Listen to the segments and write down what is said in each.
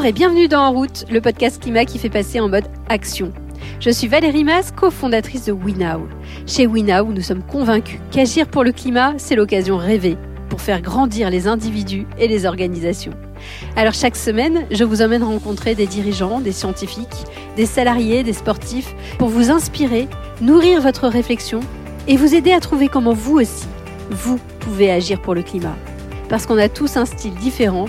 Bonjour et bienvenue dans En route, le podcast climat qui fait passer en mode action. Je suis Valérie Mas, cofondatrice de WeNow. Chez WeNow, nous sommes convaincus qu'agir pour le climat, c'est l'occasion rêvée pour faire grandir les individus et les organisations. Alors chaque semaine, je vous emmène rencontrer des dirigeants, des scientifiques, des salariés, des sportifs, pour vous inspirer, nourrir votre réflexion et vous aider à trouver comment vous aussi, vous pouvez agir pour le climat. Parce qu'on a tous un style différent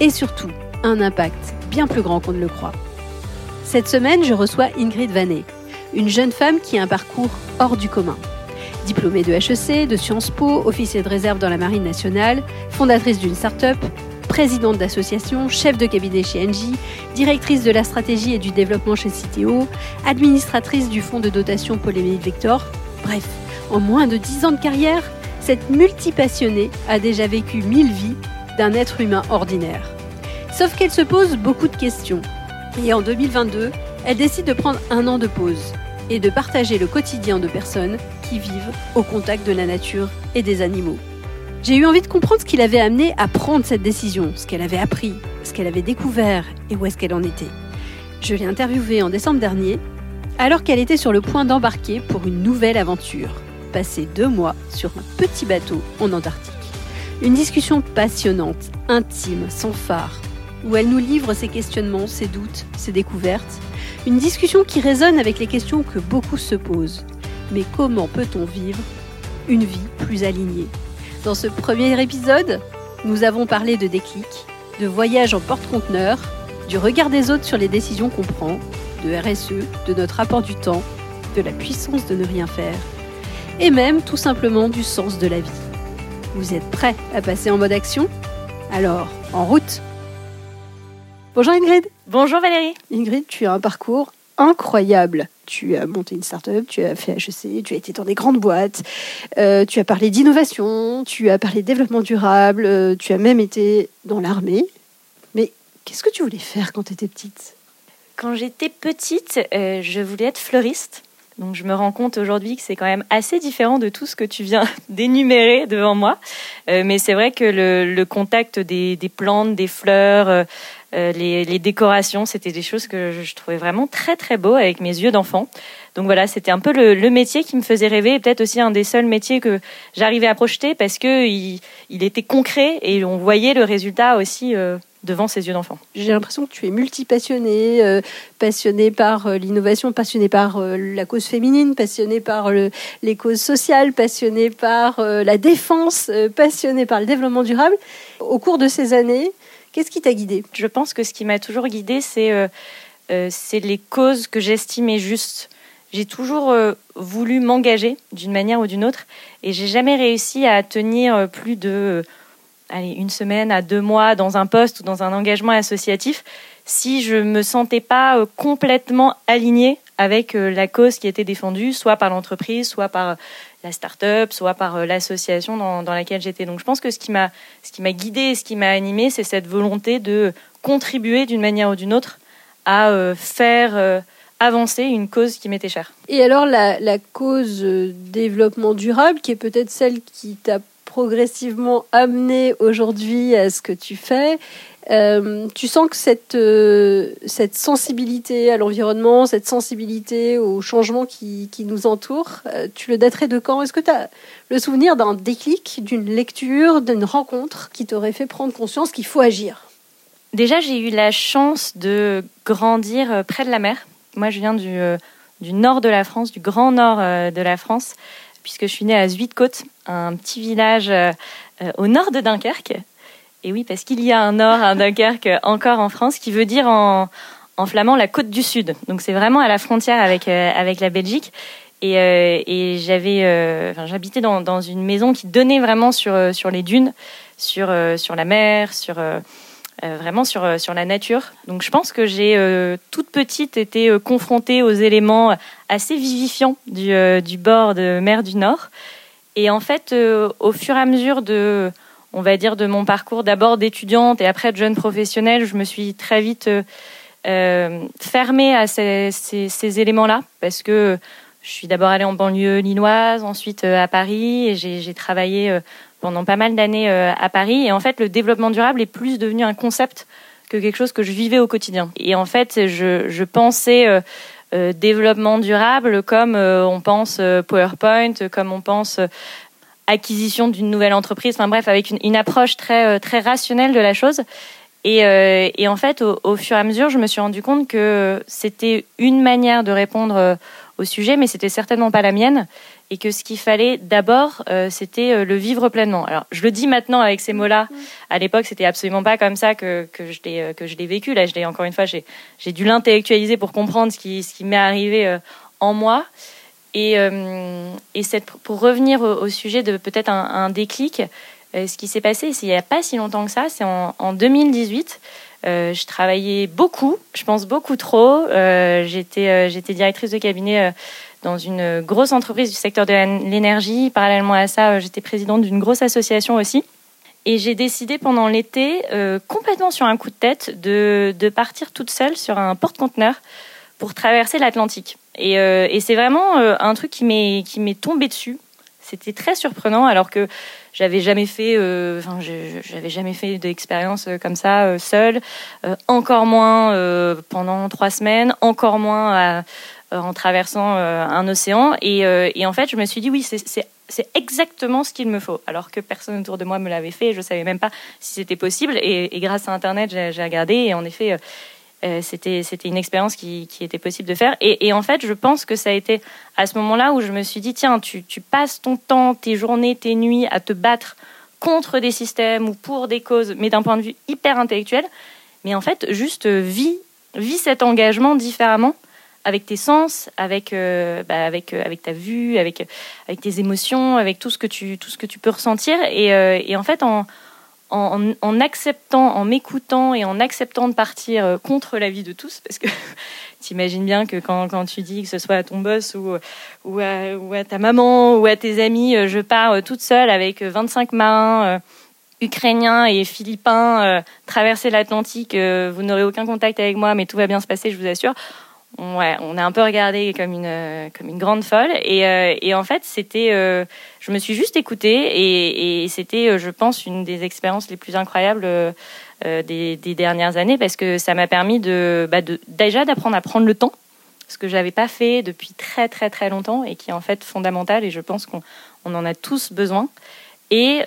et surtout un impact bien plus grand qu'on ne le croit. Cette semaine, je reçois Ingrid Vanet, une jeune femme qui a un parcours hors du commun. Diplômée de HEC, de Sciences Po, officier de réserve dans la Marine nationale, fondatrice d'une start-up, présidente d'association, chef de cabinet chez Engie, directrice de la stratégie et du développement chez Citeo, administratrice du fonds de dotation Polémique Vector. Bref, en moins de 10 ans de carrière, cette multipassionnée a déjà vécu mille vies d'un être humain ordinaire. Sauf qu'elle se pose beaucoup de questions. Et en 2022, elle décide de prendre un an de pause et de partager le quotidien de personnes qui vivent au contact de la nature et des animaux. J'ai eu envie de comprendre ce qui l'avait amené à prendre cette décision, ce qu'elle avait appris, ce qu'elle avait découvert et où est-ce qu'elle en était. Je l'ai interviewée en décembre dernier, alors qu'elle était sur le point d'embarquer pour une nouvelle aventure, passer deux mois sur un petit bateau en Antarctique. Une discussion passionnante, intime, sans phare, où elle nous livre ses questionnements, ses doutes, ses découvertes. Une discussion qui résonne avec les questions que beaucoup se posent. Mais comment peut-on vivre une vie plus alignée? Dans ce premier épisode, nous avons parlé de déclic, de voyage en porte-conteneur, du regard des autres sur les décisions qu'on prend, de RSE, de notre rapport du temps, de la puissance de ne rien faire, et même tout simplement du sens de la vie. Vous êtes prêts à passer en mode action? Alors, en route Bonjour Ingrid. Bonjour Valérie. Ingrid, tu as un parcours incroyable. Tu as monté une start-up, tu as fait HEC, tu as été dans des grandes boîtes, euh, tu as parlé d'innovation, tu as parlé de développement durable, euh, tu as même été dans l'armée. Mais qu'est-ce que tu voulais faire quand tu étais petite? Quand j'étais petite, euh, je voulais être fleuriste. Donc je me rends compte aujourd'hui que c'est quand même assez différent de tout ce que tu viens d'énumérer devant moi. mais c'est vrai que le, contact des, des, plantes, des fleurs, euh, les, décorations, c'était des choses que je, trouvais vraiment très très beau avec mes yeux d'enfant. Donc voilà, c'était un peu le, métier qui me faisait rêver et peut-être aussi un des seuls métiers que j'arrivais à projeter parce que il, était concret et on voyait le résultat aussi euh, devant ses yeux d'enfant. J'ai l'impression que tu es multipassionné, euh, passionné par l'innovation, passionné par la cause féminine, passionné par les causes sociales, passionné par la défense, passionné par le développement durable. Au cours de ces années, Qu'est-ce qui t'a guidé? Je pense que ce qui m'a toujours guidé, c'est euh, euh, les causes que j'estimais justes. J'ai toujours euh, voulu m'engager d'une manière ou d'une autre et j'ai jamais réussi à tenir plus de allez, une semaine à deux mois dans un poste ou dans un engagement associatif si je me sentais pas complètement alignée avec la cause qui était défendue, soit par l'entreprise, soit par la start-up, soit par euh, l'association dans, laquelle j'étais. Donc je pense que ce qui m'a ce qui m'a guidé, ce qui m'a animé, c'est cette volonté de contribuer d'une manière ou d'une autre à euh, faire euh, avancer une cause qui m'était chère. Et alors la, la cause développement durable, qui est peut-être celle qui t'a progressivement amené aujourd'hui à ce que tu fais, euh, tu sens que cette, euh, cette sensibilité à l'environnement, cette sensibilité au changement qui, nous entoure, euh, tu le daterais de quand? Est-ce que tu as le souvenir d'un déclic, d'une lecture, d'une rencontre qui t'aurait fait prendre conscience qu'il faut agir? Déjà, j'ai eu la chance de grandir près de la mer. Moi, je viens du, du nord de la France, du grand nord de la France, puisque je suis née à Zuidcote, un petit village au nord de Dunkerque, et oui, parce qu'il y a un nord, un Dunkerque encore en France, qui veut dire en, flamand la côte du Sud. Donc c'est vraiment à la frontière avec, euh, avec la Belgique. Et, euh, j'avais, euh, enfin, j'habitais dans, dans, une maison qui donnait vraiment sur, sur les dunes, sur, sur la mer, sur vraiment sur, sur la nature. Donc je pense que j'ai toute petite été confrontée aux éléments assez vivifiants du, du bord de mer du Nord. Et en fait, au fur et à mesure de on va dire, de mon parcours d'abord d'étudiante et après de jeune professionnelle, je me suis très vite euh, euh, fermée à ces, éléments-là parce que je suis d'abord allée en banlieue lilloise, ensuite euh, à Paris et j'ai travaillé pendant pas mal d'années à Paris. Et en fait, le développement durable est plus devenu un concept que quelque chose que je vivais au quotidien. Et en fait, je, pensais euh, euh, développement durable comme on pense PowerPoint, comme on pense acquisition d'une nouvelle entreprise. Enfin bref, avec une, approche très très rationnelle de la chose. Et, et en fait, au, fur et à mesure, je me suis rendu compte que c'était une manière de répondre au sujet, mais c'était certainement pas la mienne et que ce qu'il fallait d'abord, euh, c'était euh, le vivre pleinement. Alors, je le dis maintenant avec ces mots-là. À l'époque, c'était absolument pas comme ça que, que je l'ai euh, que je l'ai vécu. Là, je l'ai encore une fois, j'ai j'ai dû l'intellectualiser pour comprendre ce qui ce qui m'est arrivé en moi. Et cette, pour revenir au, sujet de peut-être un, déclic, ce qui s'est passé, il n'y a pas si longtemps que ça, c'est en, en 2018. Euh, je travaillais beaucoup, je pense beaucoup trop. Euh, j'étais, directrice de cabinet dans une grosse entreprise du secteur de l'énergie. Parallèlement à ça, euh, j'étais présidente d'une grosse association aussi. Et j'ai décidé pendant l'été, euh, complètement sur un coup de tête, de partir toute seule sur un porte-conteneur pour traverser l'Atlantique. Et, euh, et c'est vraiment euh, un truc qui m'est tombé dessus. C'était très surprenant alors que j'avais jamais fait, euh, j'avais jamais fait d'expérience comme ça seule, encore moins pendant trois semaines, encore moins en traversant un océan. Et, en fait, je me suis dit, oui, c'est exactement ce qu'il me faut. Alors que personne autour de moi me l'avait fait, je ne savais même pas si c'était possible. Et, grâce à Internet, j'ai regardé et en effet, c'était une expérience qui, était possible de faire. Et, en fait, je pense que ça a été à ce moment-là où je me suis dit, tiens, tu, passes ton temps, tes journées, tes nuits à te battre contre des systèmes ou pour des causes, mais d'un point de vue hyper intellectuel. Mais en fait, juste vis, vis cet engagement différemment avec tes sens, avec euh, bah, avec euh, avec ta vue, avec avec tes émotions, avec tout ce que tu tout ce que tu peux ressentir et, euh, et en fait en, acceptant, en m'écoutant et en acceptant de partir contre la vie de tous, parce que t'imagines bien que quand, tu dis que ce soit à ton boss ou, à, ou à ta maman ou à tes amis, je pars toute seule avec 25 marins ukrainiens et philippins traverser l'Atlantique, vous n'aurez aucun contact avec moi, mais tout va bien se passer, je vous assure on a un peu regardé comme une une grande folle. Et, euh, et en fait c'était euh, je me suis juste écoutée et, c'était euh, je pense une des expériences les plus incroyables des, dernières années parce que ça m'a permis bah de déjà d'apprendre à prendre le temps ce que j'avais pas fait depuis très très très longtemps et qui est en fait fondamental et je pense qu'on on en a tous besoin. Et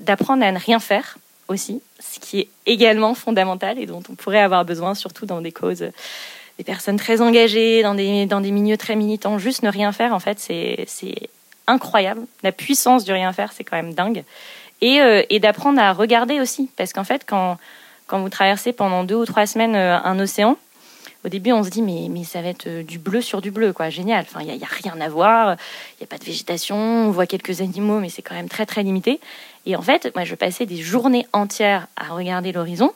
d'apprendre à ne rien faire aussi ce qui est également fondamental et dont on pourrait avoir besoin surtout dans des causes des personnes très engagées dans des, milieux très militants. Juste ne rien faire, en fait, c'est incroyable. La puissance du rien faire, c'est quand même dingue. Et, euh, et d'apprendre à regarder aussi. Parce qu'en fait, quand, vous traversez pendant deux ou trois semaines euh, un océan, au début, on se dit, mais, ça va être euh, du bleu sur du bleu, quoi. Génial. Enfin, il n'y a, rien à voir. Il n'y a pas de végétation. On voit quelques animaux, mais c'est quand même très, très limité. Et en fait, moi, je passais des journées entières à regarder l'horizon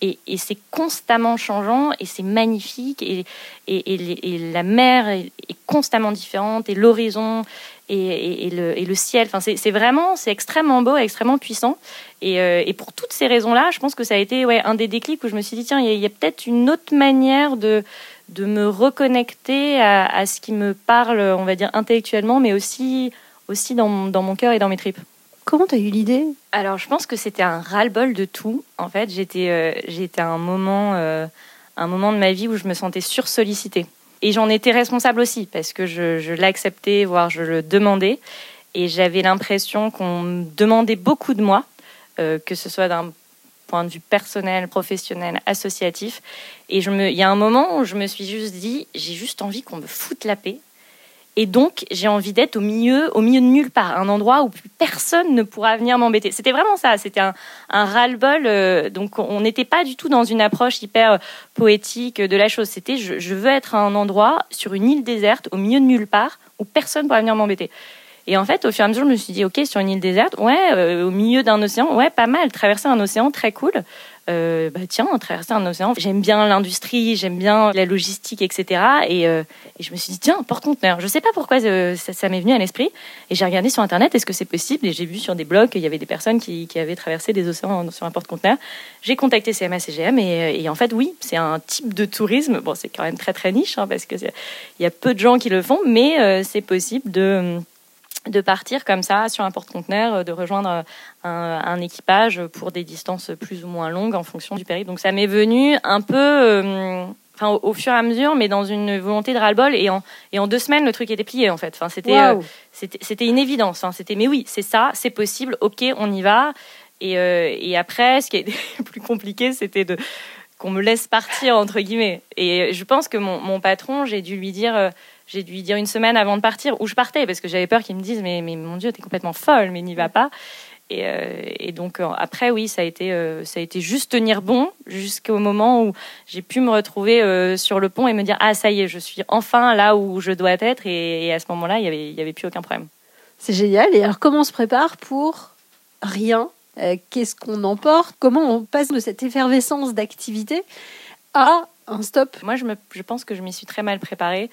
et, et c'est constamment changeant et c'est magnifique et, et, et, la mer est, constamment différente et l'horizon et, le, et le ciel. Enfin, c'est vraiment, c'est extrêmement beau, extrêmement puissant. Et, euh, et pour toutes ces raisons-là, je pense que ça a été ouais, un des déclics où je me suis dit tiens, il y a, a peut-être une autre manière de de me reconnecter à, à, ce qui me parle, on va dire intellectuellement, mais aussi aussi dans, dans mon cœur et dans mes tripes. Comment tu as eu l'idée? Alors, je pense que c'était un ras-le-bol de tout. En fait, j'étais euh, à un moment, euh, un moment de ma vie où je me sentais sursollicitée. Et j'en étais responsable aussi, parce que je, l'acceptais, voire je le demandais. Et j'avais l'impression qu'on me demandait beaucoup de moi, euh, que ce soit d'un point de vue personnel, professionnel, associatif. Et il y a un moment où je me suis juste dit, j'ai juste envie qu'on me foute la paix et donc, j'ai envie d'être au milieu, au milieu de nulle part, un endroit où personne ne pourra venir m'embêter. C'était vraiment ça. C'était un, un ras-le-bol. Euh, donc, on n'était pas du tout dans une approche hyper euh, poétique de la chose. C'était, je, je, veux être à un endroit sur une île déserte, au milieu de nulle part, où personne ne pourra venir m'embêter. Et en fait, au fur et à mesure, je me suis dit, ok, sur une île déserte, ouais, euh, au milieu d'un océan, ouais, pas mal. Traverser un océan, très cool euh, bah tiens, traverser un océan. J'aime bien l'industrie, j'aime bien la logistique, etc. Et, euh, et, je me suis dit, tiens, porte-conteneur. Je sais pas pourquoi euh, ça, m'est venu à l'esprit. Et j'ai regardé sur Internet, est-ce que c'est possible? Et j'ai vu sur des blogs qu'il y avait des personnes qui, avaient traversé des océans sur un porte-conteneur. J'ai contacté CMA-CGM et, et, en fait, oui, c'est un type de tourisme. Bon, c'est quand même très très niche hein, parce que il y a peu de gens qui le font, mais euh, c'est possible de de partir comme ça sur un porte-conteneur, de rejoindre un, équipage pour des distances plus ou moins longues en fonction du périple. Donc ça m'est venu un peu enfin au, fur et à mesure, mais dans une volonté de ras-le-bol. Et en, et en deux semaines, le truc était plié, en fait. Enfin, c'était, euh, c'était, c'était une évidence. Enfin, c'était, mais oui, c'est ça, c'est possible, ok, on y va. Et, euh, et après, ce qui est plus compliqué, c'était de qu'on me laisse partir entre guillemets. Et je pense que mon, mon patron, j'ai dû lui dire, euh, j'ai dû lui dire une semaine avant de partir où je partais parce que j'avais peur qu'il me dise mais, mais mon Dieu, t'es complètement folle, mais n'y va pas. Euh, et, donc euh, après, oui, ça a été, euh, ça a été juste tenir bon jusqu'au moment où j'ai pu me retrouver sur le pont et me dire ah ça y est, je suis enfin là où je dois être. Et, à ce moment-là, il y avait, y avait plus aucun problème. C'est génial. Et alors, comment on se prépare pour rien? Qu'est-ce qu'on emporte? Comment on passe de cette effervescence d'activité à un stop? Moi, je, me, je pense que je m'y suis très mal préparée.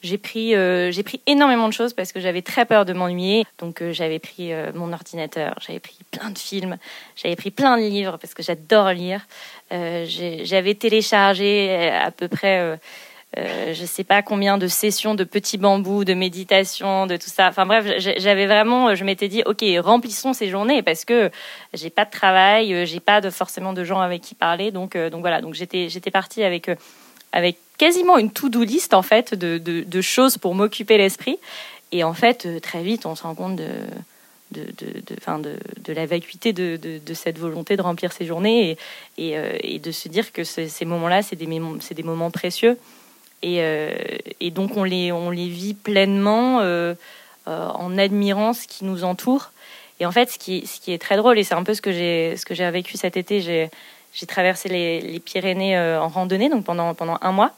J'ai pris, euh, pris énormément de choses parce que j'avais très peur de m'ennuyer. Donc euh, j'avais pris euh, mon ordinateur, j'avais pris plein de films, j'avais pris plein de livres parce que j'adore lire. j'avais téléchargé à peu près, je sais pas combien de sessions de petits bambous, de méditation, de tout ça. Enfin bref, j'avais vraiment, je m'étais dit, ok, remplissons ces journées parce que j'ai pas de travail, j'ai pas de, forcément de gens avec qui parler. Donc, donc voilà, donc j'étais, j'étais partie avec avec quasiment une to-do list en fait de, de, choses pour m'occuper l'esprit. Et en fait, euh, très vite, on se rend compte de, de, de, de, la vacuité de, cette volonté de remplir ses journées et, et, euh, de se dire que ces moments-là, c'est des, des moments précieux. Et, euh, et, donc, on les, on les vit pleinement en admirant ce qui nous entoure. Et en fait, ce qui, ce qui est très drôle, et c'est un peu ce que j'ai, vécu cet été, j'ai traversé les, Pyrénées en randonnée, donc pendant, pendant un mois.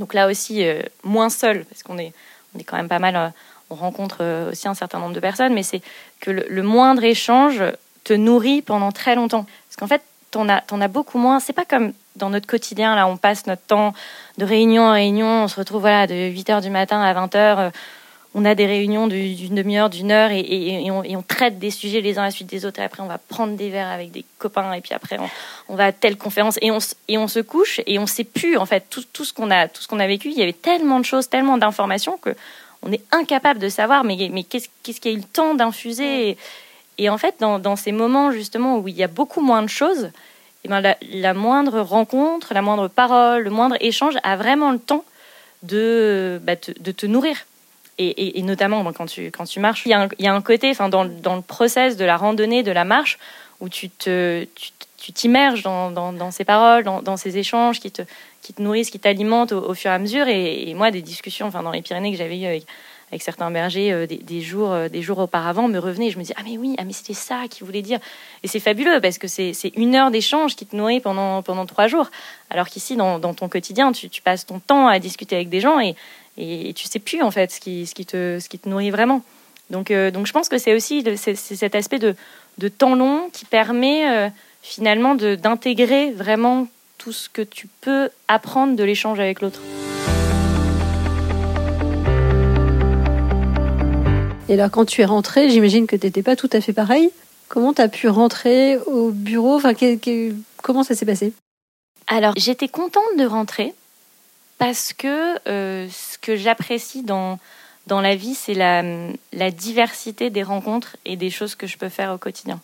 Donc là aussi, euh, moins seul, parce qu'on est, on est quand même pas mal, euh, on rencontre euh, aussi un certain nombre de personnes, mais c'est que le, moindre échange te nourrit pendant très longtemps. Parce qu'en fait, t'en as, en as beaucoup moins. C'est pas comme dans notre quotidien, là, on passe notre temps de réunion en réunion, on se retrouve voilà, de 8h du matin à 20h on a des réunions d'une demi-heure, d'une heure, et, on, traite des sujets les uns à la suite des autres. Et après, on va prendre des verres avec des copains, et puis après, on, va à telle conférence, et on, se couche, et on sait plus, en fait, tout, ce qu'on a, a vécu. Il y avait tellement de choses, tellement d'informations que on est incapable de savoir, mais, qu'est-ce qu'est-ce qu'il y a eu le temps d'infuser et, en fait, dans, ces moments, justement, où il y a beaucoup moins de choses, eh ben la, moindre rencontre, la moindre parole, le moindre échange a vraiment le temps de, bah, de te nourrir et, notamment quand tu, marches, il y a un, côté, dans, le process de la randonnée, de la marche, où tu t'immerges dans, ces paroles, dans, ces échanges qui te, nourrissent, qui t'alimentent au, fur et à mesure. Et, moi, des discussions, dans les Pyrénées que j'avais eues avec, certains bergers euh, des, des, jours, euh, des jours auparavant me revenaient. Je me disais, ah mais oui, ah mais c'était ça qu'il voulait dire. Et c'est fabuleux parce que c'est une heure d'échange qui te nourrit pendant, trois jours. Alors qu'ici, dans, ton quotidien, tu, passes ton temps à discuter avec des gens et, tu sais plus en fait ce qui, ce qui, te, ce qui te nourrit vraiment. Donc, euh, donc je pense que c'est aussi c'est, cet aspect de, de, temps long qui permet euh, finalement d'intégrer vraiment tout ce que tu peux apprendre de l'échange avec l'autre. Et là, quand tu es rentré, j'imagine que tu n'étais pas tout à fait pareil. Comment tu as pu rentrer au bureau? Enfin, Comment ça s'est passé? Alors, j'étais contente de rentrer parce que euh, ce que j'apprécie dans, dans la vie, c'est la, la, diversité des rencontres et des choses que je peux faire au quotidien.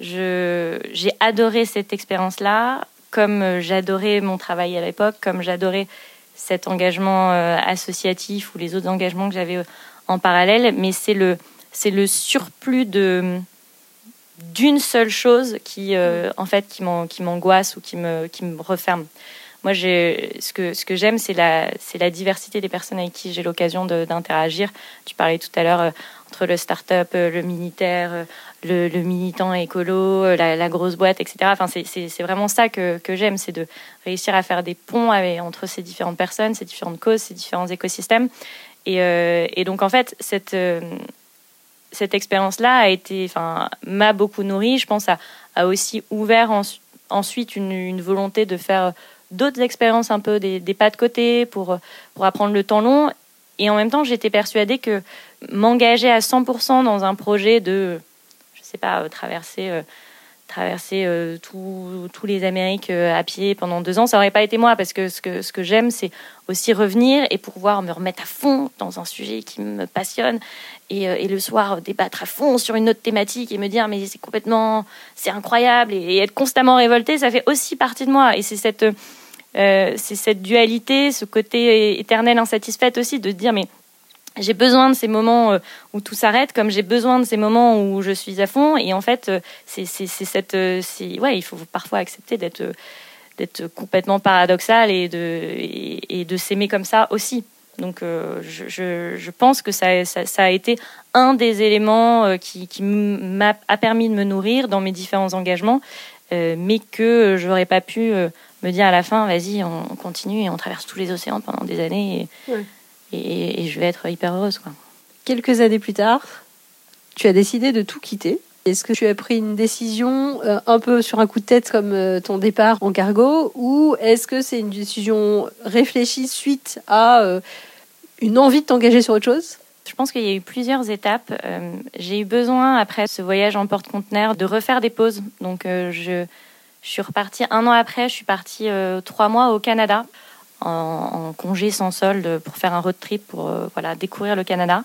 J'ai adoré cette expérience-là, comme j'adorais mon travail à l'époque, comme j'adorais cet engagement euh, associatif ou les autres engagements que j'avais en parallèle, mais c'est le, c'est le surplus de d'une seule chose qui euh, en fait qui m'angoisse ou qui me qui me referme moi, ce que, ce que j'aime, c'est la, la diversité des personnes avec qui j'ai l'occasion d'interagir. Tu parlais tout à l'heure euh, entre le start-up, euh, le militaire, euh, le, militant écolo, la, grosse boîte, etc. Enfin, c'est, vraiment ça que, que j'aime, c'est de réussir à faire des ponts entre ces différentes personnes, ces différentes causes, ces différents écosystèmes. Et, et donc, en fait, cette, cette expérience-là a été, enfin, m'a beaucoup nourri. Je pense a, a aussi ouvert ensuite une volonté de faire d'autres expériences un peu des, pas de côté pour, pour apprendre le temps long. Et en même temps, j'étais persuadée que m'engager à 100% dans un projet de, je sais pas, euh, traverser, euh, traverser tous les Amériques à pied pendant deux ans, ça n'aurait pas été moi parce que ce que, ce que j'aime, c'est aussi revenir et pouvoir me remettre à fond dans un sujet qui me passionne et, et, le soir débattre à fond sur une autre thématique et me dire mais c'est complètement, c'est incroyable et, être constamment révolté, ça fait aussi partie de moi et c'est cette, c'est cette dualité, ce côté éternel insatisfait aussi de dire mais j'ai besoin de ces moments euh, où tout s'arrête, comme j'ai besoin de ces moments où je suis à fond. Et en fait, euh, c'est cette, euh, ouais, il faut parfois accepter d'être d'être complètement paradoxal et de et, de s'aimer comme ça aussi. Donc, je, je, pense que ça, ça, a été un des éléments qui, qui m'a a permis de me nourrir dans mes différents engagements, mais que j'aurais pas pu me dire à la fin, vas-y, on, continue et on traverse tous les océans pendant des années. Et, et, je vais être hyper heureuse. Quoi. Quelques années plus tard, tu as décidé de tout quitter. Est-ce que tu as pris une décision euh, un peu sur un coup de tête comme euh, ton départ en cargo ou est-ce que c'est une décision réfléchie suite à euh, une envie de t'engager sur autre chose? Je pense qu'il y a eu plusieurs étapes. j'ai eu besoin, après ce voyage en porte-conteneur, de refaire des pauses. Donc, je, je, suis repartie un an après, je suis partie trois mois au Canada en, congé sans solde pour faire un road trip pour euh, voilà découvrir le Canada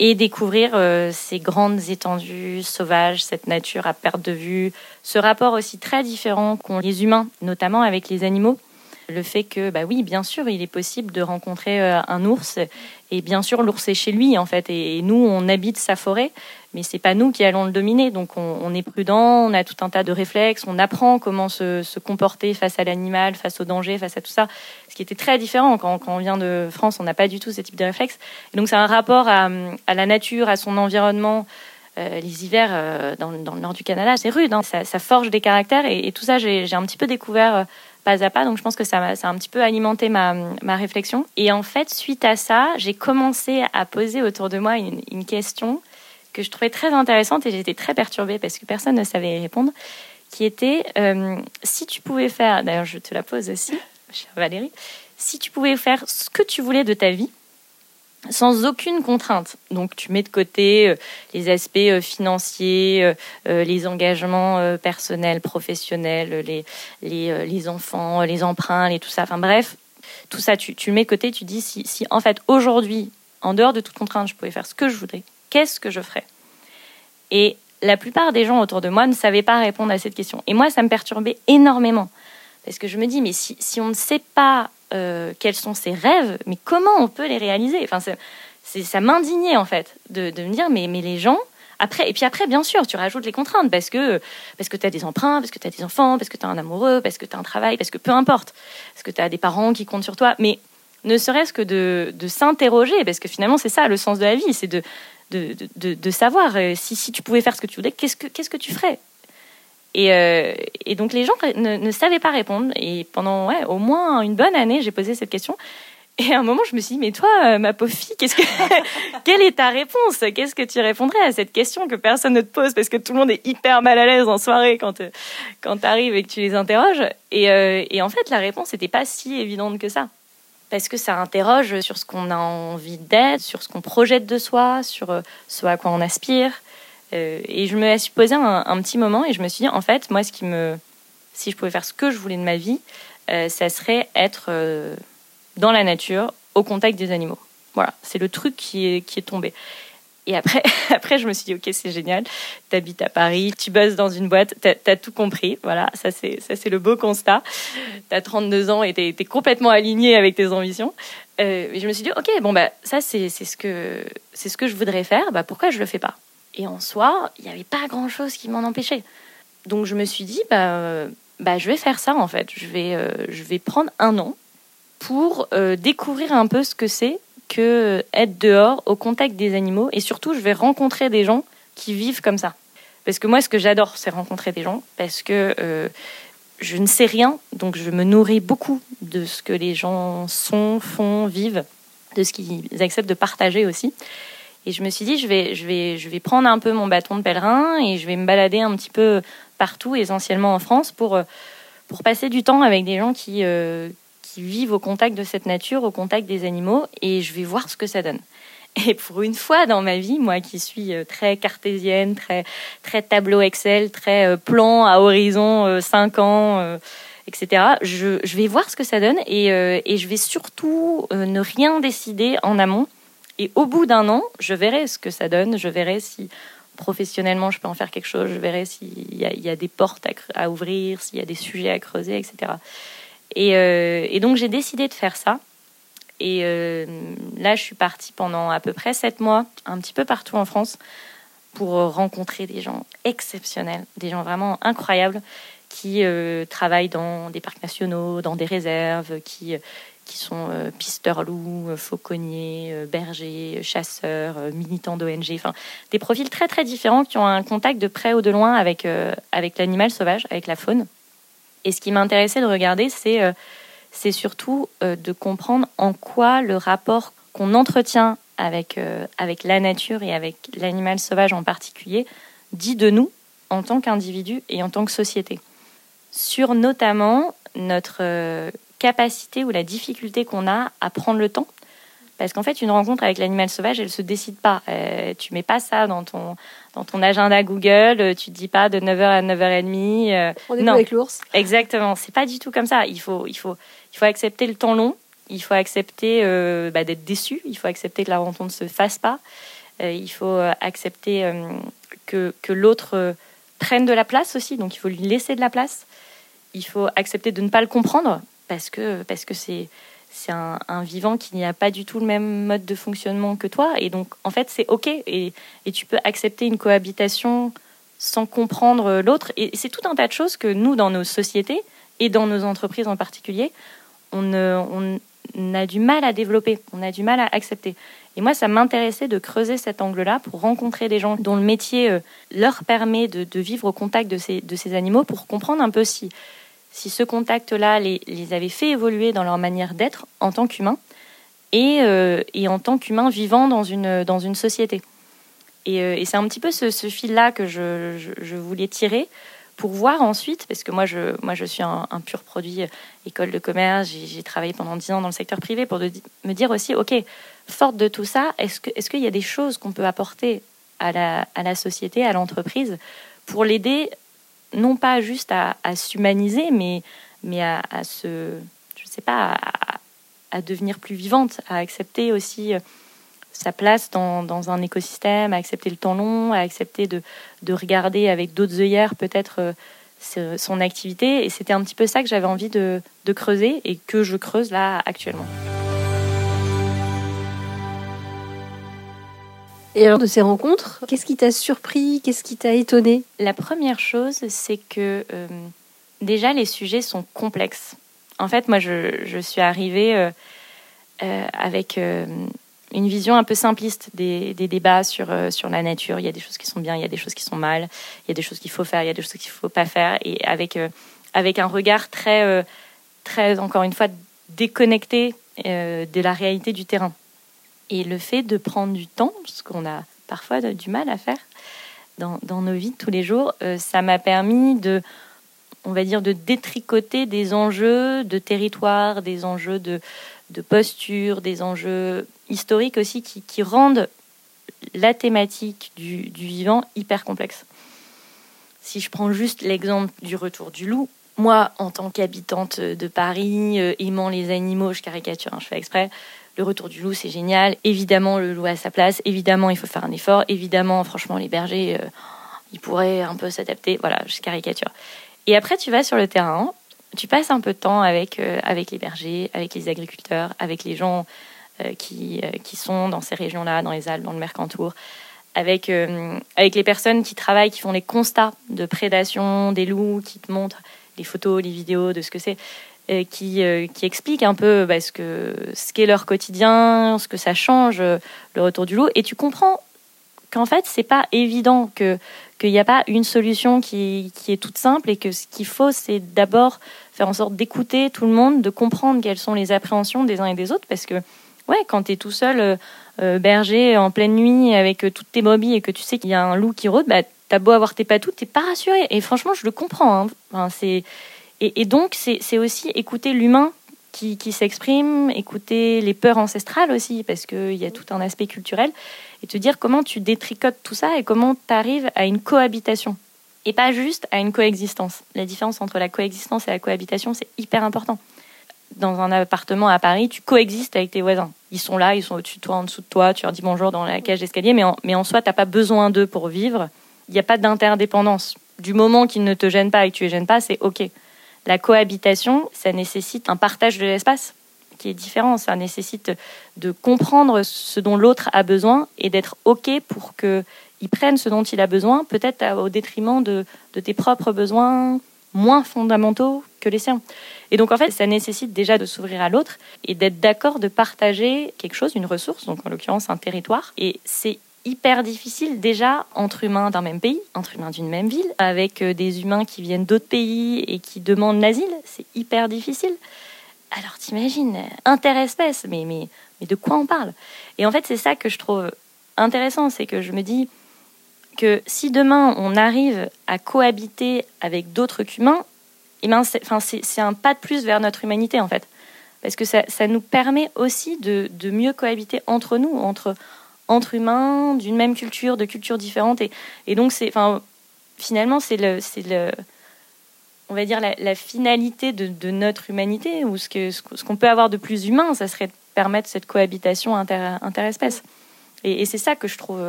et découvrir euh, ces grandes étendues sauvages, cette nature à perte de vue, ce rapport aussi très différent qu'ont les humains, notamment avec les animaux. Le fait que, bah oui, bien sûr, il est possible de rencontrer euh, un ours, et bien sûr, l'ours est chez lui, en fait, et nous, on habite sa forêt, mais c'est pas nous qui allons le dominer. Donc on, est prudent, on a tout un tas de réflexes, on apprend comment se, comporter face à l'animal, face au danger, face à tout ça. Ce qui était très différent quand, on vient de France, on n'a pas du tout ce type de réflexes. Donc c'est un rapport à, la nature, à son environnement. Euh, les hivers euh, dans, le nord du Canada, c'est rude, hein. ça, forge des caractères et, tout ça, j'ai un petit peu découvert euh, pas à pas. Donc je pense que ça, a un petit peu alimenté ma, réflexion. Et en fait, suite à ça, j'ai commencé à poser autour de moi une question que je trouvais très intéressante et j'étais très perturbée parce que personne ne savait y répondre, qui était euh, si tu pouvais faire, d'ailleurs je te la pose aussi, chère Valérie, si tu pouvais faire ce que tu voulais de ta vie sans aucune contrainte. Donc tu mets de côté euh, les aspects euh, financiers, les engagements personnels, professionnels, les, les, les, enfants, les emprunts, les tout ça. Enfin bref, tout ça, tu, tu mets de côté, tu dis si, si en fait aujourd'hui, en dehors de toute contrainte, je pouvais faire ce que je voudrais, qu'est-ce que je ferais Et la plupart des gens autour de moi ne savaient pas répondre à cette question. Et moi, ça me perturbait énormément. Parce que je me dis, mais si, si on ne sait pas euh, quels sont ses rêves, mais comment on peut les réaliser? Enfin, c'est, Ça m'indignait, en fait, de, de, me dire, mais, mais les gens, après, et puis après, bien sûr, tu rajoutes les contraintes parce que, parce que tu as des emprunts, parce que tu as des enfants, parce que tu as un amoureux, parce que tu as un travail, parce que peu importe, parce que tu as des parents qui comptent sur toi. Mais ne serait-ce que de, de s'interroger, parce que finalement, c'est ça le sens de la vie, c'est de, de, savoir euh, si, si tu pouvais faire ce que tu voulais, qu'est-ce que, qu'est-ce que tu ferais? Et, euh, et, donc les gens ne, ne, savaient pas répondre. Et pendant ouais, au moins une bonne année, j'ai posé cette question. Et à un moment, je me suis dit, mais toi, euh, ma pauvre fille, qu'est-ce que, quelle est ta réponse? Qu'est-ce que tu répondrais à cette question que personne ne te pose? Parce que tout le monde est hyper mal à l'aise en soirée quand, quand tu arrives et que tu les interroges. Et, et en fait, la réponse n'était pas si évidente que ça parce que ça interroge sur ce qu'on a envie d'être, sur ce qu'on projette de soi, sur euh, ce à quoi on aspire. Euh, et je me suis posé un, petit moment et je me suis dit, en fait, moi, ce qui me, si je pouvais faire ce que je voulais de ma vie, euh, ça serait être dans la nature, au contact des animaux. Voilà, c'est le truc qui est, qui est tombé. Et après, après, je me suis dit, ok, c'est génial. Tu habites à Paris, tu bosses dans une boîte, tu as, tout compris. Voilà, ça c'est, le beau constat. Tu as 32 ans et tu es, complètement aligné avec tes ambitions. Euh, et je me suis dit, ok, bon, bah, ça c'est, ce que, ce que je voudrais faire. Bah, pourquoi je le fais pas? Et en soi, il n'y avait pas grand-chose qui m'en empêchait. Donc je me suis dit, bah, bah, je vais faire ça en fait. Je vais, euh, je vais prendre un an pour euh, découvrir un peu ce que c'est que être dehors au contact des animaux et surtout je vais rencontrer des gens qui vivent comme ça. Parce que moi ce que j'adore c'est rencontrer des gens parce que euh, je ne sais rien donc je me nourris beaucoup de ce que les gens sont, font, vivent, de ce qu'ils acceptent de partager aussi. Et je me suis dit je vais je vais je vais prendre un peu mon bâton de pèlerin et je vais me balader un petit peu partout essentiellement en France pour pour passer du temps avec des gens qui euh, qui vivent au contact de cette nature, au contact des animaux, et je vais voir ce que ça donne. Et pour une fois dans ma vie, moi qui suis très cartésienne, très, très tableau Excel, très plan à horizon 5 ans, etc., je, vais voir ce que ça donne et, je vais surtout ne rien décider en amont. Et au bout d'un an, je verrai ce que ça donne, je verrai si professionnellement je peux en faire quelque chose, je verrai s'il y, a des portes à, ouvrir, s'il y a des sujets à creuser, etc. Et, euh, et donc j'ai décidé de faire ça. Et euh, là, je suis partie pendant à peu près sept mois, un petit peu partout en France, pour rencontrer des gens exceptionnels, des gens vraiment incroyables qui euh, travaillent dans des parcs nationaux, dans des réserves, qui, qui sont pisteurs loups, fauconniers, bergers, chasseurs, militants d'ONG, enfin des profils très très différents qui ont un contact de près ou de loin avec, avec l'animal sauvage, avec la faune. Et ce qui m'intéressait de regarder, c'est c'est surtout de comprendre en quoi le rapport qu'on entretient avec, avec la nature et avec l'animal sauvage en particulier dit de nous en tant qu'individu et en tant que société. Sur notamment notre capacité ou la difficulté qu'on a à prendre le temps. Parce qu'en fait, une rencontre avec l'animal sauvage, elle se décide pas. Euh, tu mets pas ça dans ton, dans ton agenda Google, euh, tu te dis pas de 9h à 9h30. Euh, On est non. avec l'ours. Exactement, c'est pas du tout comme ça. Il faut, il, faut, il faut accepter le temps long, il faut accepter euh, bah, d'être déçu, il faut accepter que la rencontre ne se fasse pas, il faut accepter que, que l'autre prenne de la place aussi, donc il faut lui laisser de la place. Il faut accepter de ne pas le comprendre, parce que parce que c'est c'est un, vivant qui n'a pas du tout le même mode de fonctionnement que toi. Et donc en fait c'est ok. Et, et tu peux accepter une cohabitation sans comprendre l'autre. Et c'est tout un tas de choses que nous dans nos sociétés et dans nos entreprises en particulier on, on a du mal à développer. On a du mal à accepter. Et moi ça m'intéressait de creuser cet angle là pour rencontrer des gens dont le métier euh, leur permet de, de vivre au contact de ces, de ces animaux pour comprendre un peu si si ce contact-là les, avait fait évoluer dans leur manière d'être en tant qu'humains et, euh, et, en tant qu'humains vivant dans une, dans une société. Et, euh, c'est un petit peu ce, fil-là que je, je, voulais tirer pour voir ensuite, parce que moi je, moi je suis un, pur produit euh, école de commerce, j'ai travaillé pendant dix ans dans le secteur privé pour me dire aussi, ok, forte de tout ça, est-ce qu'il est qu'il y a des choses qu'on peut apporter à la, à la société, à l'entreprise, pour l'aider non pas juste à, s'humaniser, mais, mais à, se, je sais pas, à, devenir plus vivante, à accepter aussi euh, sa place dans, un écosystème, à accepter le temps long, à accepter de, de regarder avec d'autres œillères peut-être euh, son activité. Et c'était un petit peu ça que j'avais envie de creuser et que je creuse là actuellement. Et alors de ces rencontres, qu'est-ce qui t'a surpris Qu'est-ce qui t'a étonné? La première chose, c'est que euh, déjà les sujets sont complexes. En fait, moi, je, suis arrivée euh, euh, avec une vision un peu simpliste des, débats sur, la nature. Il y a des choses qui sont bien, il y a des choses qui sont mal, il y a des choses qu'il faut faire, il y a des choses qu'il ne faut pas faire. Et avec, avec un regard très, très, encore une fois, déconnecté de la réalité du terrain. Et le fait de prendre du temps, ce qu'on a parfois du mal à faire dans, nos vies tous les jours, euh, ça m'a permis de, on va dire, de détricoter des enjeux de territoire, des enjeux de, posture, des enjeux historiques aussi qui, rendent la thématique du, vivant hyper complexe. Si je prends juste l'exemple du retour du loup, moi, en tant qu'habitante de Paris, euh, aimant les animaux, je caricature, hein, je fais exprès, le retour du loup, c'est génial. Évidemment, le loup a sa place. Évidemment, il faut faire un effort. Évidemment, franchement, les bergers, euh, ils pourraient un peu s'adapter. Voilà, je caricature. Et après, tu vas sur le terrain. Tu passes un peu de temps avec, euh, avec les bergers, avec les agriculteurs, avec les gens euh, qui, qui sont dans ces régions-là, dans les Alpes, dans le Mercantour, avec, avec les personnes qui travaillent, qui font les constats de prédation des loups, qui te montrent les photos, les vidéos de ce que c'est. Euh, qui, euh, qui explique un peu bah, ce que ce qu'est leur quotidien, ce que ça change euh, le retour du loup, et tu comprends qu'en fait c'est pas évident qu'il n'y a pas une solution qui, qui est toute simple et que ce qu'il faut c'est d'abord faire en sorte d'écouter tout le monde, de comprendre quelles sont les appréhensions des uns et des autres, parce que ouais quand tu es tout seul berger en pleine nuit avec toutes tes brebis et que tu sais qu'il y a un loup qui rôde, bah t'as beau avoir tes patous, t'es pas rassuré. Et franchement, je le comprends. Hein. C'est et, donc, c'est aussi écouter l'humain qui, s'expriment, écouter les peurs ancestrales aussi, parce qu'il y a tout un aspect culturel, et te dire comment tu détricotes tout ça et comment tu arrives à une cohabitation. Et pas juste à une coexistence. La différence entre la coexistence et la cohabitation, c'est hyper important. Dans un appartement à Paris, tu coexistes avec tes voisins. Ils sont là, ils sont au-dessus de toi, en dessous de toi, tu leur dis bonjour dans la cage d'escalier, mais en, mais en soi, tu n'as pas besoin d'eux pour vivre. Il n'y a pas d'interdépendance. Du moment qu'ils ne te gênent pas et que tu les gênes pas, c'est OK. La cohabitation, ça nécessite un partage de l'espace qui est différent. Ça nécessite de comprendre ce dont l'autre a besoin et d'être OK pour qu'il prenne ce dont il a besoin, peut-être au détriment de, de, tes propres besoins moins fondamentaux que les siens. Et donc, en fait, ça nécessite déjà de s'ouvrir à l'autre et d'être d'accord de partager quelque chose, une ressource, donc en l'occurrence un territoire. Et c'est hyper difficile déjà entre humains d'un même pays, entre humains d'une même ville, avec euh, des humains qui viennent d'autres pays et qui demandent l'asile. C'est hyper difficile. Alors t'imagines, interespèce, mais, mais, mais de quoi on parle? Et en fait, c'est ça que je trouve intéressant, c'est que je me dis que si demain on arrive à cohabiter avec d'autres qu'humains, eh ben c'est un pas de plus vers notre humanité en fait. Parce que ça, ça nous permet aussi de, de, mieux cohabiter entre nous, entre, entre humains, d'une même culture, de cultures différentes. Et, donc, c'est, finalement, c'est le, c'est le, on va dire la, finalité de, notre humanité ou ce que ce, qu'on peut avoir de plus humain, ça serait de permettre cette cohabitation inter, interespèce. Et, c'est ça que je trouve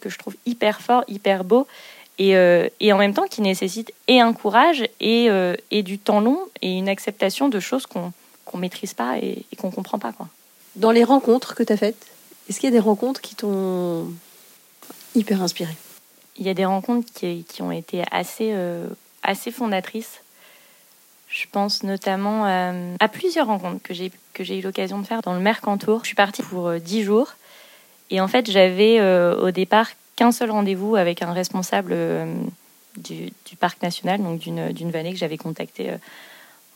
que je trouve hyper fort, hyper beau. Et, euh, et en même temps qui nécessite et un courage et, euh, et du temps long et une acceptation de choses qu'on qu'on maîtrise pas et, et qu'on comprend pas quoi. Dans les rencontres que tu as faites, est-ce qu'il y a des rencontres qui t'ont hyper inspiré? Il y a des rencontres qui, qui ont été assez, euh, assez fondatrices. Je pense notamment euh, à plusieurs rencontres que j'ai, eu l'occasion de faire dans le Mercantour. Je suis partie pour euh, dix jours. Et en fait, j'avais au départ qu'un seul rendez-vous avec un responsable du, du, parc national, donc d'une, d'une vallée que j'avais contactée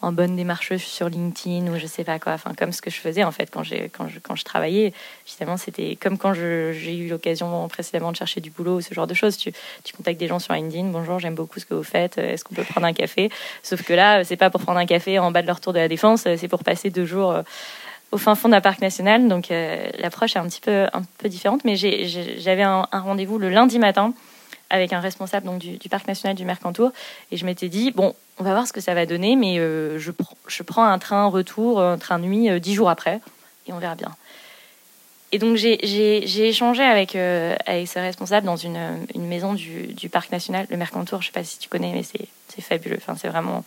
en bonne démarche sur LinkedIn ou je sais pas quoi, enfin comme ce que je faisais en fait quand quand je quand je travaillais. Finalement, c'était comme quand j'ai eu l'occasion précédemment de chercher du boulot ou ce genre de choses. Tu, tu contactes des gens sur LinkedIn, bonjour, j'aime beaucoup ce que vous faites, est-ce qu'on peut prendre un café? Sauf que là, c'est pas pour prendre un café en bas de leur tour de la défense, c'est pour passer deux jours euh, au fin fond d'un parc national. Donc euh, l'approche est un petit peu un peu différente, mais j'avais un rendez-vous le lundi matin avec un responsable donc, du, parc national du Mercantour. Et je m'étais dit, bon, on va voir ce que ça va donner, mais euh, je, je, prends un train retour, un train nuit, euh, dix jours après, et on verra bien. Et donc j'ai échangé avec, euh, avec ce responsable dans une, une maison du, du, parc national, le Mercantour. Je sais pas si tu connais, mais c'est fabuleux. Enfin, c'est vraiment,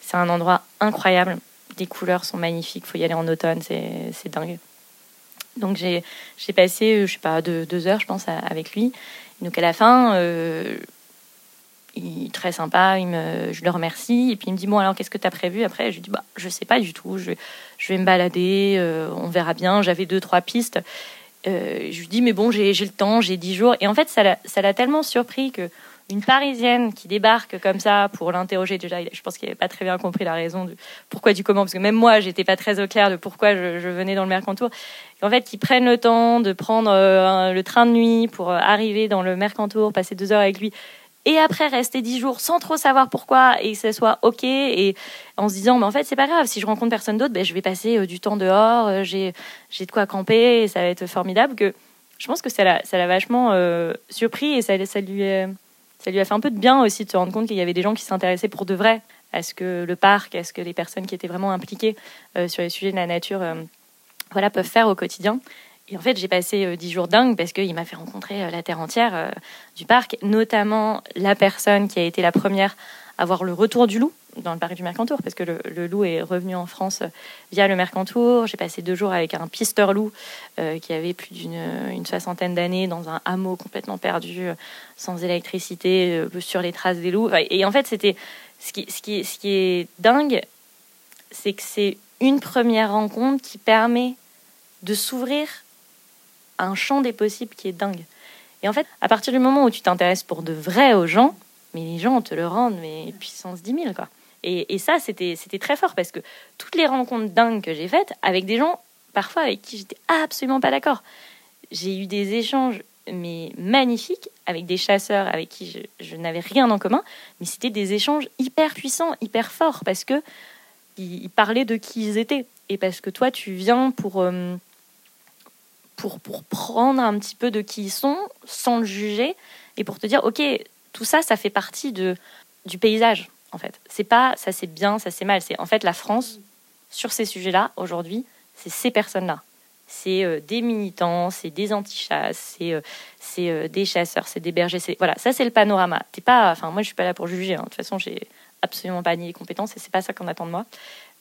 c'est un endroit incroyable. Les couleurs sont magnifiques. Faut y aller en automne, c'est dingue. Donc j'ai passé, je sais pas, deux, heures, je pense, avec lui. Donc à la fin, euh, il très sympa, il me, je le remercie. Et puis il me dit Bon, alors qu'est-ce que tu as prévu Après, je lui dis bah, Je sais pas du tout, je, je vais me balader, euh, on verra bien. J'avais deux, trois pistes. Euh, je lui dis Mais bon, j'ai le temps, j'ai dix jours. Et en fait, ça l'a tellement surpris que une Parisienne qui débarque comme ça pour l'interroger, déjà, je pense qu'il n'avait pas très bien compris la raison du pourquoi du comment, parce que même moi, j'étais pas très au clair de pourquoi je, venais dans le Mercantour. En fait, qu'ils prennent le temps de prendre euh, le train de nuit pour euh, arriver dans le Mercantour, passer deux heures avec lui, et après rester dix jours sans trop savoir pourquoi et que ça soit ok et en se disant mais en fait c'est pas grave si je rencontre personne d'autre ben je vais passer euh, du temps dehors j'ai j'ai de quoi camper et ça va être formidable que je pense que ça l'a ça l'a vachement surpris et ça ça lui est ça lui a fait un peu de bien aussi de se rendre compte qu'il y avait des gens qui s'intéressaient pour de vrai à ce que le parc, à ce que les personnes qui étaient vraiment impliquées euh, sur les sujets de la nature euh, voilà, peuvent faire au quotidien. Et en fait, j'ai passé euh, dix jours dingues parce qu'il m'a fait rencontrer la terre entière du parc, notamment la personne qui a été la première à voir le retour du loup dans le parc du Mercantour, parce que le, loup est revenu en France via le Mercantour. J'ai passé deux jours avec un pisteur loup euh, qui avait plus d'une soixantaine d'années dans un hameau complètement perdu, euh, sans électricité, euh, sur les traces des loups. Et en fait, c'était ce qui, ce, qui, ce qui est dingue, c'est que c'est une première rencontre qui permet de s'ouvrir à un champ des possibles qui est dingue. Et en fait, à partir du moment où tu t'intéresses pour de vrai aux gens, mais les gens te le rendent, mais puissance 10 000, quoi. Et, ça, c'était très fort parce que toutes les rencontres dingues que j'ai faites avec des gens, parfois avec qui j'étais absolument pas d'accord. J'ai eu des échanges mais magnifiques avec des chasseurs avec qui je, n'avais rien en commun, mais c'était des échanges hyper puissants, hyper forts parce que ils, parlaient de qui ils étaient. Et parce que toi, tu viens pour, euh, pour, pour prendre un petit peu de qui ils sont, sans le juger, et pour te dire, OK, tout ça, ça fait partie de, du paysage, en fait. C'est pas ça c'est bien, ça c'est mal. C'est en fait la France, sur ces sujets-là, aujourd'hui, c'est ces personnes-là. C'est euh, des militants, c'est des anti-chasses, c'est euh, des chasseurs, c'est des bergers. Voilà, ça c'est le panorama. T'es pas, enfin moi je suis pas là pour juger. Hein. De toute façon, j'ai absolument pas ni les compétences et c'est pas ça qu'on attend de moi.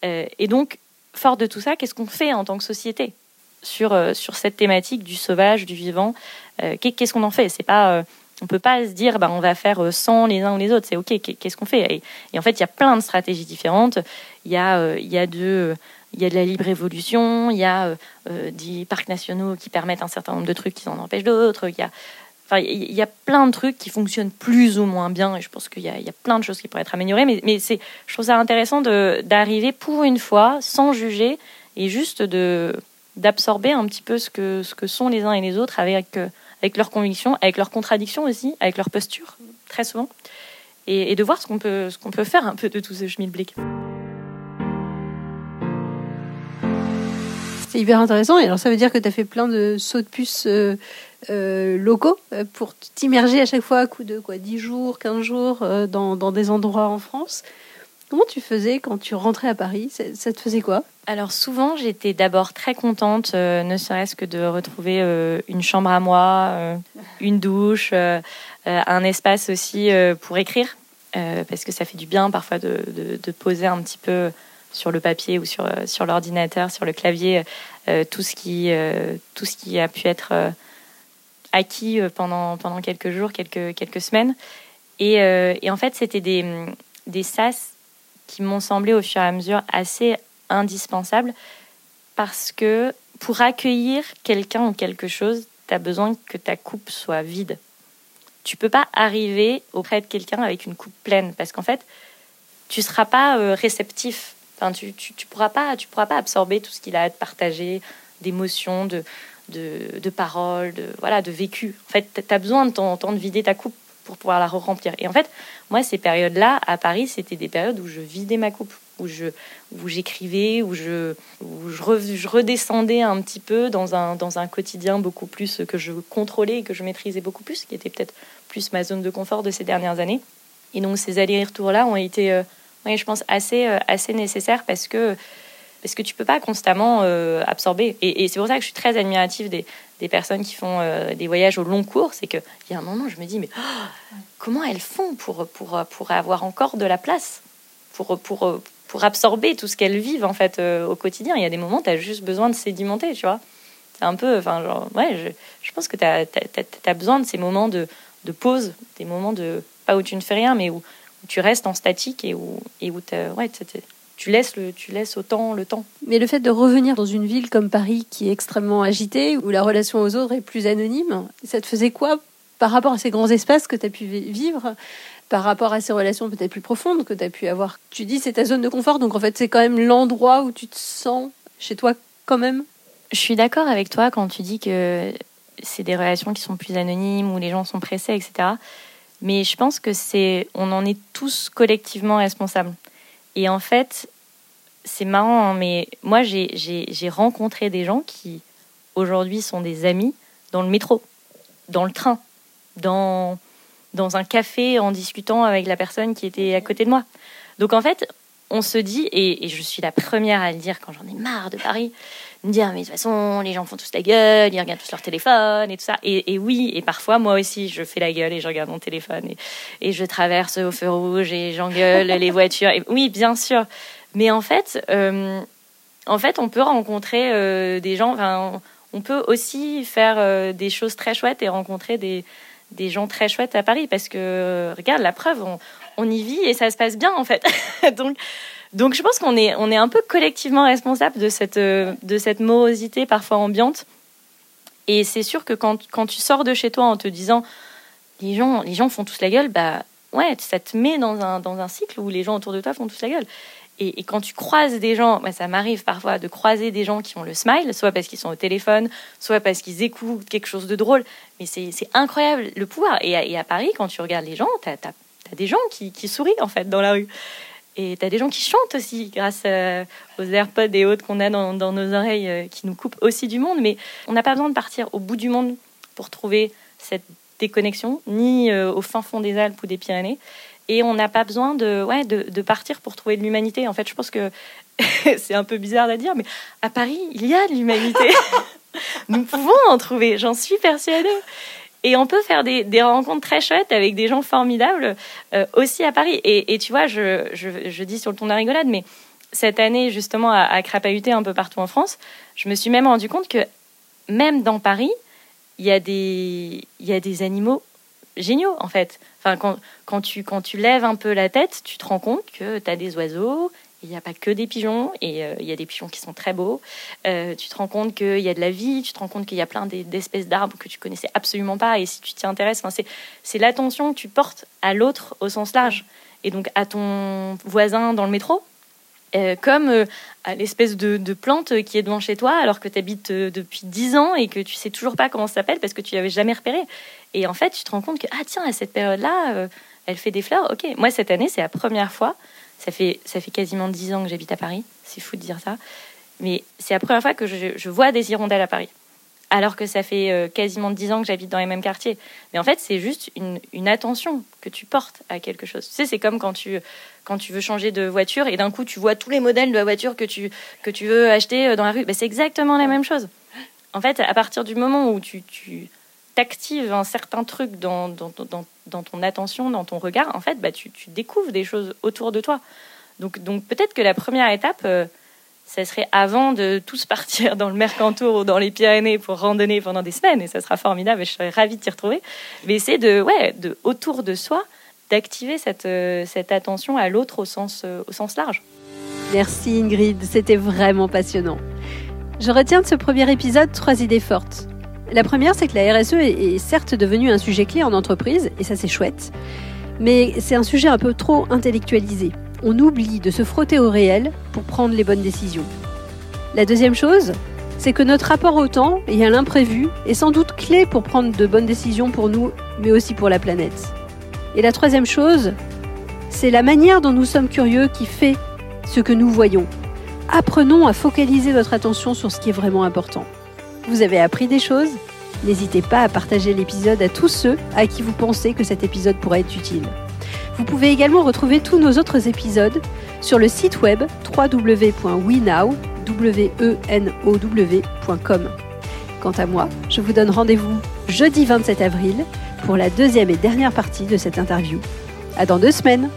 Euh, et donc, fort de tout ça, qu'est-ce qu'on fait en tant que société sur, euh, sur cette thématique du sauvage, du vivant euh, Qu'est-ce qu'on en fait? C'est pas on peut pas se dire bah, on va faire sans les uns ou les autres. C'est ok, qu'est-ce qu'on fait? Et, en fait, il y a plein de stratégies différentes. Il y a, il y a de y a de la libre évolution, il y a des parcs nationaux qui permettent un certain nombre de trucs qui en empêchent d'autres, il y a il y a plein de trucs qui fonctionnent plus ou moins bien et je pense qu'il y, a plein de choses qui pourraient être améliorées. Mais, mais c'est, je trouve ça intéressant d'arriver pour une fois sans juger et juste d'absorber un petit peu ce que, ce que sont les uns et les autres avec, euh, avec leurs convictions, avec leurs contradictions aussi, avec leur posture, très souvent, et, de voir ce qu'on peut, ce peut faire un peu de tout ce schmilblick. C'est hyper intéressant. Et alors, ça veut dire que tu as fait plein de sauts de puce euh, euh, locaux euh, pour t'immerger à chaque fois à coup de quoi 10 jours, 15 jours dans, des endroits en France. Comment tu faisais quand tu rentrais à Paris? Ça, te faisait quoi? Alors souvent, j'étais d'abord très contente, ne serait-ce que de retrouver une chambre à moi, une douche, un espace aussi pour écrire, parce que ça fait du bien parfois de, poser un petit peu sur le papier ou sur, sur l'ordinateur, sur le clavier, tout, ce qui, tout ce qui a pu être acquis euh, pendant, pendant quelques jours, quelques, quelques semaines. Et, euh, et en fait, c'était des, des sas qui m'ont semblé au fur et à mesure assez indispensables parce que pour accueillir quelqu'un ou quelque chose, tu as besoin que ta coupe soit vide. Tu peux pas arriver auprès de quelqu'un avec une coupe pleine parce qu'en fait, tu seras pas euh, réceptif. Enfin, tu, tu, pourras pas, tu pourras pas absorber tout ce qu'il a à te partager, d'émotions, de, de, de paroles, de, voilà, de vécu. En fait, tu as besoin de en temps de vider ta coupe pour pouvoir la re-remplir. Et en fait, moi, ces périodes-là, à Paris, c'était des périodes où je vidais ma coupe, où je où j'écrivais, où, je, où je, redescendais un petit peu dans un, dans un quotidien beaucoup plus que je contrôlais et que je maîtrisais beaucoup plus, qui était peut-être plus ma zone de confort de ces dernières années. Et donc, ces allers-retours-là ont été, euh, je pense, assez, euh, assez nécessaires parce que parce que tu peux pas constamment euh, absorber. Et, c'est pour ça que je suis très admirative des, des personnes qui font euh, des voyages au long cours. C'est qu'il y a un moment, je me dis, mais oh, comment elles font pour, pour, pour avoir encore de la place? Pour, pour, pour absorber tout ce qu'elles vivent en fait euh, au quotidien. Il y a des moments, tu as juste besoin de sédimenter, tu vois. C'est un peu, enfin, genre, ouais, je, je pense que tu as, besoin de ces moments de, de pause, des moments de, pas où tu ne fais rien, mais où, où tu restes en statique et où, et où ouais, tu laisses, le, tu laisses autant le temps. Mais le fait de revenir dans une ville comme Paris qui est extrêmement agitée, où la relation aux autres est plus anonyme, ça te faisait quoi par rapport à ces grands espaces que tu as pu vivre par rapport à ces relations peut-être plus profondes que tu as pu avoir? Tu dis c'est ta zone de confort, donc en fait c'est quand même l'endroit où tu te sens chez toi quand même? Je suis d'accord avec toi quand tu dis que c'est des relations qui sont plus anonymes, où les gens sont pressés, etc. Mais je pense que c'est, on en est tous collectivement responsables. Et en fait, c'est marrant, hein, mais moi, j'ai rencontré des gens qui, aujourd'hui, sont des amis dans le métro, dans le train, dans, un café en discutant avec la personne qui était à côté de moi. Donc, en fait, on se dit, et, je suis la première à le dire quand j'en ai marre de Paris, me dire, mais de toute façon, les gens font tous la gueule, ils regardent tous leur téléphone et tout ça. Et, oui, et parfois, moi aussi, je fais la gueule et je regarde mon téléphone et, je traverse au feu rouge et j'engueule les voitures. Oui, bien sûr. Mais en fait, euh, en fait, on peut rencontrer euh, des gens, enfin, on peut aussi faire euh, des choses très chouettes et rencontrer des, des gens très chouettes à Paris parce que, regarde, la preuve, on, on y vit et ça se passe bien en fait. donc, donc je pense qu'on est, on est un peu collectivement responsable de cette, de cette morosité parfois ambiante. Et c'est sûr que quand, quand tu sors de chez toi en te disant les gens, les gens font tous la gueule, bah ouais, ça te met dans un, dans un cycle où les gens autour de toi font tous la gueule. Et, quand tu croises des gens, bah, ça m'arrive parfois de croiser des gens qui ont le smile, soit parce qu'ils sont au téléphone, soit parce qu'ils écoutent quelque chose de drôle. Mais c'est incroyable le pouvoir. Et à, Paris, quand tu regardes les gens, tu as, des gens qui, sourient en fait dans la rue. Et tu as des gens qui chantent aussi grâce aux AirPods et autres qu'on a dans, dans, nos oreilles qui nous coupent aussi du monde. Mais on n'a pas besoin de partir au bout du monde pour trouver cette déconnexion, ni au fin fond des Alpes ou des Pyrénées. Et on n'a pas besoin de, ouais, de, de, partir pour trouver de l'humanité. En fait, je pense que c'est un peu bizarre à dire, mais à Paris, il y a de l'humanité. Nous pouvons en trouver, j'en suis persuadée. Et on peut faire des, des, rencontres très chouettes avec des gens formidables euh, aussi à Paris. Et, et tu vois, je, je, je, dis sur le ton de la rigolade, mais cette année, justement, à, à crapahuter un peu partout en France, je me suis même rendu compte que même dans Paris, il y a des, il y a des animaux géniaux, en fait. Enfin, quand, quand, tu, quand tu lèves un peu la tête, tu te rends compte que tu as des oiseaux, il n'y a pas que des pigeons, et euh, il y a des pigeons qui sont très beaux. Euh, tu te rends compte qu'il y a de la vie, tu te rends compte qu'il y a plein d'espèces d'arbres que tu connaissais absolument pas, et si tu t'y intéresses, c'est l'attention que tu portes à l'autre au sens large, et donc à ton voisin dans le métro, euh, comme à l'espèce de, plante qui est devant chez toi alors que tu habites depuis 10 ans et que tu sais toujours pas comment ça s'appelle parce que tu l'avais jamais repéré. Et en fait, tu te rends compte que, ah tiens, à cette période-là, elle fait des fleurs. Ok, moi cette année, c'est la première fois ça fait, ça fait quasiment dix ans que j'habite à Paris. C'est fou de dire ça. Mais c'est la première fois que je, vois des hirondelles à Paris. Alors que ça fait euh, quasiment dix ans que j'habite dans les mêmes quartiers. Mais en fait, c'est juste une, une, attention que tu portes à quelque chose. Tu sais, c'est comme quand tu, quand tu veux changer de voiture et d'un coup, tu vois tous les modèles de la voiture que tu, que tu veux acheter euh, dans la rue. Ben, c'est exactement la même chose. En fait, à partir du moment où tu, tu t'actives un certain truc dans, dans, dans, dans, ton attention, dans ton regard, en fait, bah, tu, tu découvres des choses autour de toi. Donc, donc peut-être que la première étape, euh, ça serait avant de tous partir dans le Mercantour ou dans les Pyrénées pour randonner pendant des semaines, et ça sera formidable, et je serais ravie de t'y retrouver. Mais c'est de, ouais, de autour de soi, d'activer cette, euh, cette attention à l'autre au sens, euh, au sens large. Merci Ingrid, c'était vraiment passionnant. Je retiens de ce premier épisode trois idées fortes. La première, c'est que la RSE est, certes devenue un sujet clé en entreprise, et ça c'est chouette, mais c'est un sujet un peu trop intellectualisé. On oublie de se frotter au réel pour prendre les bonnes décisions. La deuxième chose, c'est que notre rapport au temps et à l'imprévu est sans doute clé pour prendre de bonnes décisions pour nous, mais aussi pour la planète. Et la troisième chose, c'est la manière dont nous sommes curieux qui fait ce que nous voyons. Apprenons à focaliser notre attention sur ce qui est vraiment important. Vous avez appris des choses? N'hésitez pas à partager l'épisode à tous ceux à qui vous pensez que cet épisode pourrait être utile. Vous pouvez également retrouver tous nos autres épisodes sur le site web www.wenow.com. Quant à moi, je vous donne rendez-vous jeudi 27 avril pour la deuxième et dernière partie de cette interview. À dans deux semaines!